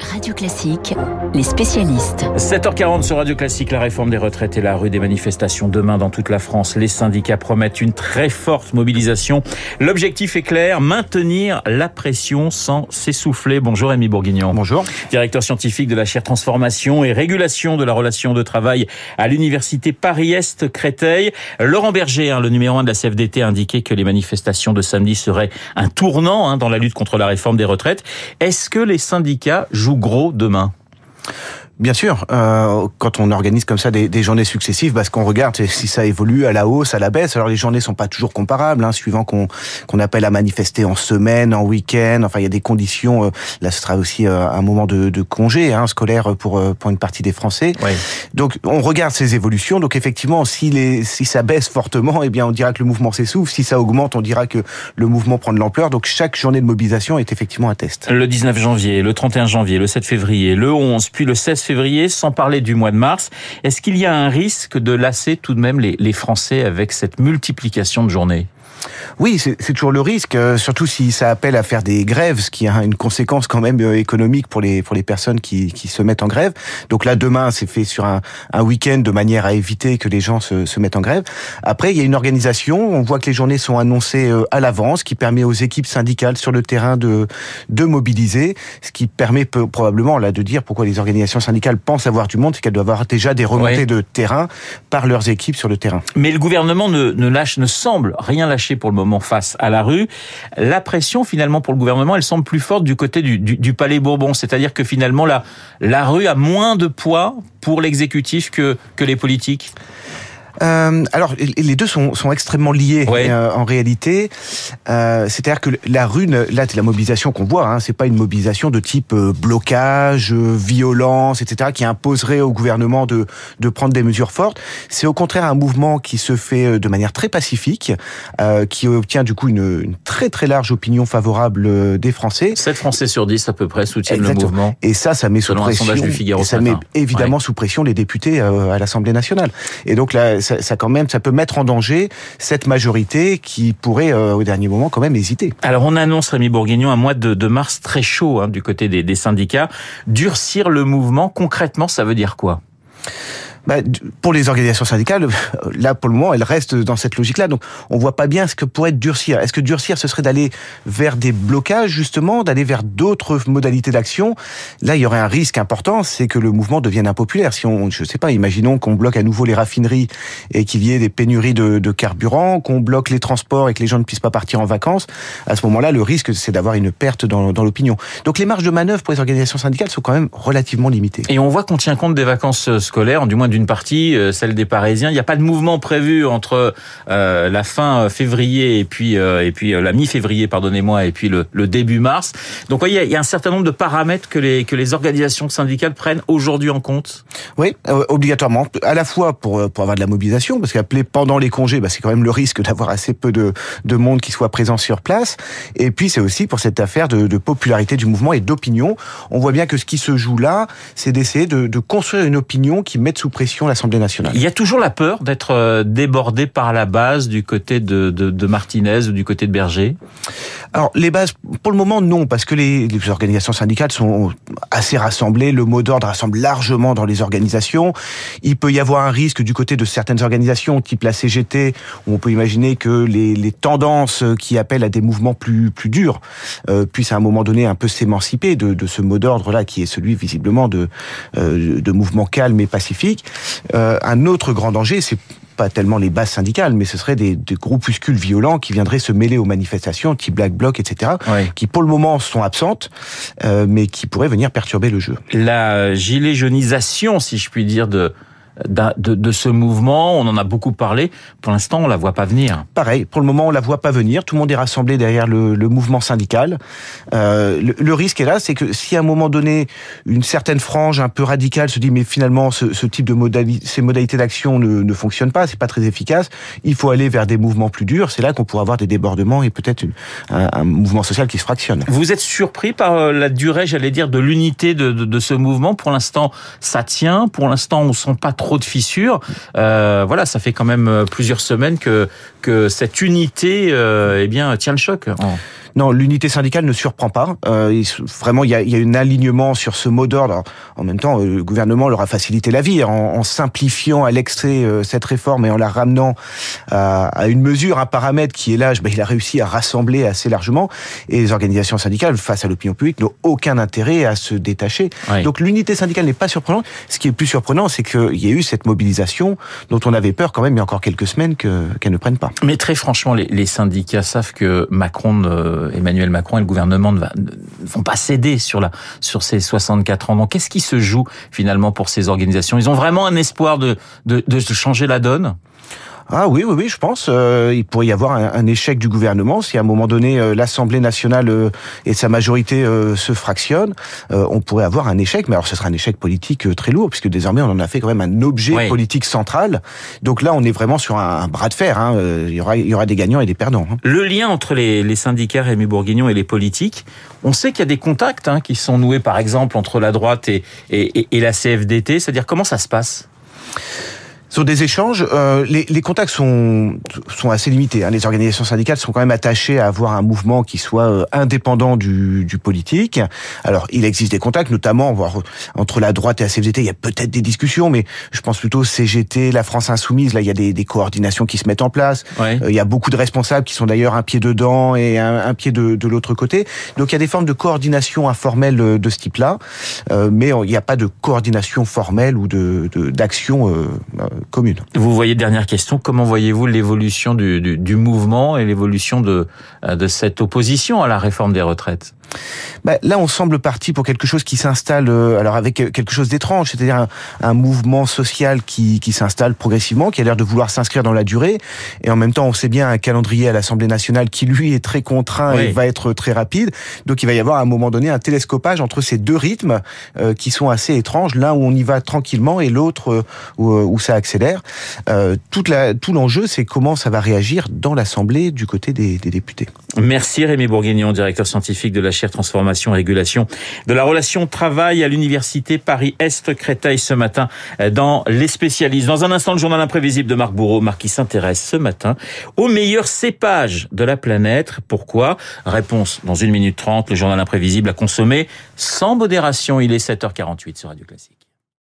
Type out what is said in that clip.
Radio Classique, les spécialistes. 7h40 sur Radio Classique, la réforme des retraites et la rue des manifestations demain dans toute la France. Les syndicats promettent une très forte mobilisation. L'objectif est clair, maintenir la pression sans s'essouffler. Bonjour Rémi Bourguignon. Bonjour. Directeur scientifique de la chaire Transformation et Régulation de la relation de travail à l'Université Paris-Est Créteil. Laurent Berger, hein, le numéro 1 de la CFDT, a indiqué que les manifestations de samedi seraient un tournant hein, dans la lutte contre la réforme des retraites. Est-ce que les syndicats joue gros demain Bien sûr, euh, quand on organise comme ça des, des journées successives, parce qu'on regarde si ça évolue à la hausse, à la baisse. Alors les journées sont pas toujours comparables, hein, suivant qu'on qu'on appelle à manifester en semaine, en week-end. Enfin, il y a des conditions. Euh, là, ce sera aussi euh, un moment de, de congé hein, scolaire pour euh, pour une partie des Français. Oui. Donc, on regarde ces évolutions. Donc, effectivement, si les si ça baisse fortement, eh bien, on dira que le mouvement s'essouffle. Si ça augmente, on dira que le mouvement prend de l'ampleur. Donc, chaque journée de mobilisation est effectivement un test. Le 19 janvier, le 31 janvier, le 7 février, le 11, puis le 16 février, sans parler du mois de mars. Est-ce qu'il y a un risque de lasser tout de même les, les Français avec cette multiplication de journées? Oui, c'est toujours le risque, euh, surtout si ça appelle à faire des grèves, ce qui a une conséquence quand même euh, économique pour les pour les personnes qui, qui se mettent en grève. Donc là, demain, c'est fait sur un, un week-end de manière à éviter que les gens se, se mettent en grève. Après, il y a une organisation. On voit que les journées sont annoncées euh, à l'avance, ce qui permet aux équipes syndicales sur le terrain de de mobiliser, ce qui permet peu- probablement là de dire pourquoi les organisations syndicales pensent avoir du monde, c'est qu'elles doivent avoir déjà des remontées Ouais. de terrain par leurs équipes sur le terrain. Mais le gouvernement ne, ne lâche, ne semble rien lâcher pour le moment face à la rue. La pression, finalement, pour le gouvernement, elle semble plus forte du côté du, Palais Bourbon. C'est-à-dire que finalement, la, la rue a moins de poids pour l'exécutif que les politiques. Euh, alors, les deux sont, sont extrêmement liés Ouais. euh, en réalité. Euh, C'est-à-dire que la rue, ne- là, c'est la mobilisation qu'on voit. Hein, c'est pas une mobilisation de type euh, blocage, euh, violence, etc., qui imposerait au gouvernement de, de prendre des mesures fortes. C'est au contraire un mouvement qui se fait euh, de manière très pacifique, euh, qui obtient du coup une, une très très large opinion favorable euh, des Français. 7 Français sur 10 à peu près soutiennent Exactement. le mouvement. Et ça, ça met sous pression. du Figaro et ça met évidemment sous pression les députés euh, à l'Assemblée nationale. Et donc là, ça, quand même, ça peut mettre en danger cette majorité qui pourrait euh, au dernier moment quand même hésiter. Alors on annonce, Rémi Bourguignon, un mois de, de mars très chaud hein, du côté des, des syndicats. Durcir le mouvement, concrètement, ça veut dire quoi? Bah, pour les organisations syndicales, là pour le moment, elles restent dans cette logique-là. Donc, on voit pas bien ce que pourrait durcir. Est-ce que durcir, ce serait d'aller vers des blocages justement, d'aller vers d'autres modalités d'action? Là, il y aurait un risque important, c'est que le mouvement devienne impopulaire. Si on, je sais pas, imaginons qu'on bloque à nouveau les raffineries et qu'il y ait des pénuries de, de carburant, qu'on bloque les transports et que les gens ne puissent pas partir en vacances. À ce moment-là, le risque, c'est d'avoir une perte dans, dans l'opinion. Donc, les marges de manœuvre pour les organisations syndicales sont quand même relativement limitées. Et on voit qu'on tient compte des vacances euh, scolaires, du moins d'une partie, euh, celle des Parisiens. Il n'y a pas de mouvement prévu entre euh, la fin euh, février et puis et puis la mi-février, pardonnez-moi, et puis le, le début mars. Donc, voyez, il y a un certain nombre de paramètres que les que les organisations syndicales prennent aujourd'hui en compte. Oui, obligatoirement. À la fois pour, pour avoir de la mobilisation, parce qu'appeler pendant les congés, bah, c'est quand même le risque d'avoir assez peu de, de monde qui soit présent sur place. Et puis c'est aussi pour cette affaire de, de popularité du mouvement et d'opinion. On voit bien que ce qui se joue là, c'est d'essayer de, de construire une opinion qui mette sous pression l'Assemblée nationale. Il y a toujours la peur d'être euh, débordé par la base du côté de, de, de Martinez ou du côté de Berger? Alors les bases, pour le moment non, parce que les, les organisations syndicales sont assez rassemblées. Le mot d'ordre rassemble largement dans les organisations. Il peut y avoir un risque du côté de certaines organisations, type la CGT, où on peut imaginer que les, les tendances qui appellent à des mouvements plus plus durs euh, puissent à un moment donné un peu s'émanciper de, de ce mot d'ordre là, qui est celui visiblement de euh, de mouvements calmes et pacifiques. Euh, un autre grand danger, c'est pas tellement les bases syndicales, mais ce serait des, des groupuscules violents qui viendraient se mêler aux manifestations, type Black Bloc, etc., Ouais. qui pour le moment sont absentes, euh, mais qui pourraient venir perturber le jeu. La gilet jaunisation, si je puis dire, de de, de ce mouvement. On en a beaucoup parlé. Pour l'instant, on la voit pas venir. Pareil, pour le moment, on la voit pas venir. Tout le monde est rassemblé derrière le, le mouvement syndical. Euh, le, le risque est là, c'est que si à un moment donné, une certaine frange un peu radicale se dit, mais finalement, ce, ce type de modalité, ces modalités d'action ne, ne fonctionnent pas, c'est pas très efficace. Il faut aller vers des mouvements plus durs. C'est là qu'on pourra avoir des débordements et peut-être un, un mouvement social qui se fractionne. Vous êtes surpris par euh, la durée, j'allais dire, de l'unité de, de, de ce mouvement? Pour l'instant, ça tient. Pour l'instant, on sent pas trop de fissures. Euh, voilà, ça fait quand même euh, plusieurs semaines que cette unité, euh, eh bien, tient le choc. Non, l'unité syndicale ne surprend pas. Euh, vraiment, il y a, y a un alignement sur ce mot d'ordre. En même temps, euh, le gouvernement leur a facilité la vie en, en simplifiant à l'extrait euh, cette réforme et en la ramenant à, à, une mesure, un paramètre qui est là. Ben, il a réussi à rassembler assez largement. Et les organisations syndicales, face à l'opinion publique, n'ont aucun intérêt à se détacher. Oui. Donc l'unité syndicale n'est pas surprenante. Ce qui est plus surprenant, c'est qu'il y a eu cette mobilisation dont on avait peur quand même il y a encore quelques semaines qu'elle ne prenne pas. Mais très franchement, les, les syndicats savent que Macron, euh, Emmanuel Macron et le gouvernement ne, vont pas céder sur la sur ces 64 ans. Donc qu'est-ce qui se joue finalement pour ces organisations? Ils ont vraiment un espoir de, de, de changer la donne? Ah oui, oui, oui, je pense. Euh, il pourrait y avoir un, un, échec du gouvernement si à un moment donné euh, l'Assemblée nationale euh, et sa majorité euh, se fractionnent. Euh, on pourrait avoir un échec, mais alors ce sera un échec politique euh, très lourd puisque désormais on en a fait quand même un objet oui. politique central. Donc là, on est vraiment sur un, un bras de fer. Hein. Il y aura, il y aura des gagnants et des perdants. Hein. Le lien entre les, les syndicats Rémi Bourguignon et les politiques, on sait qu'il y a des contacts hein, qui sont noués, par exemple, entre la droite et, et, et, et la CFDT. C'est-à-dire comment ça se passe? Sur des échanges, euh, les, les, contacts sont sont assez limités. Hein. Les organisations syndicales sont quand même attachées à avoir un mouvement qui soit euh, indépendant du, du, politique. Alors, il existe des contacts, notamment voire, entre la droite et la CFDT. Il y a peut-être des discussions, mais je pense plutôt CGT, la France insoumise. Là, il y a des, des coordinations qui se mettent en place. Ouais. Euh, il y a beaucoup de responsables qui sont d'ailleurs un pied dedans et un, un pied de, de l'autre côté. Donc, il y a des formes de coordination informelle euh, de ce type-là, euh, mais il n'y a pas de coordination formelle ou de d'action Vous voyez, dernière question, comment voyez-vous l'évolution du, du, du, mouvement et l'évolution de, de cette opposition à la réforme des retraites? Bah, là, on semble parti pour quelque chose qui s'installe, euh, alors avec quelque chose d'étrange, c'est-à-dire un, un, mouvement social qui, qui s'installe progressivement, qui a l'air de vouloir s'inscrire dans la durée, et en même temps, on sait bien un calendrier à l'Assemblée nationale qui lui est très contraint oui. et va être très rapide. Donc, il va y avoir à un moment donné un télescopage entre ces deux rythmes euh, qui sont assez étranges, l'un où on y va tranquillement et l'autre euh, où, où, ça accélère. Euh, toute la, tout l'enjeu, c'est comment ça va réagir dans l'Assemblée du côté des, des députés. Merci Rémi Bourguignon, directeur scientifique de la transformation et régulation de la relation travail à l'université Paris-Est Créteil ce matin dans les spécialistes. Dans un instant, le journal imprévisible de Marc Bourreau, Marc qui s'intéresse ce matin aux meilleurs cépages de la planète. Pourquoi? Réponse dans une minute trente. Le journal imprévisible à consommer sans modération. Il est 7h48 sur Radio Classique.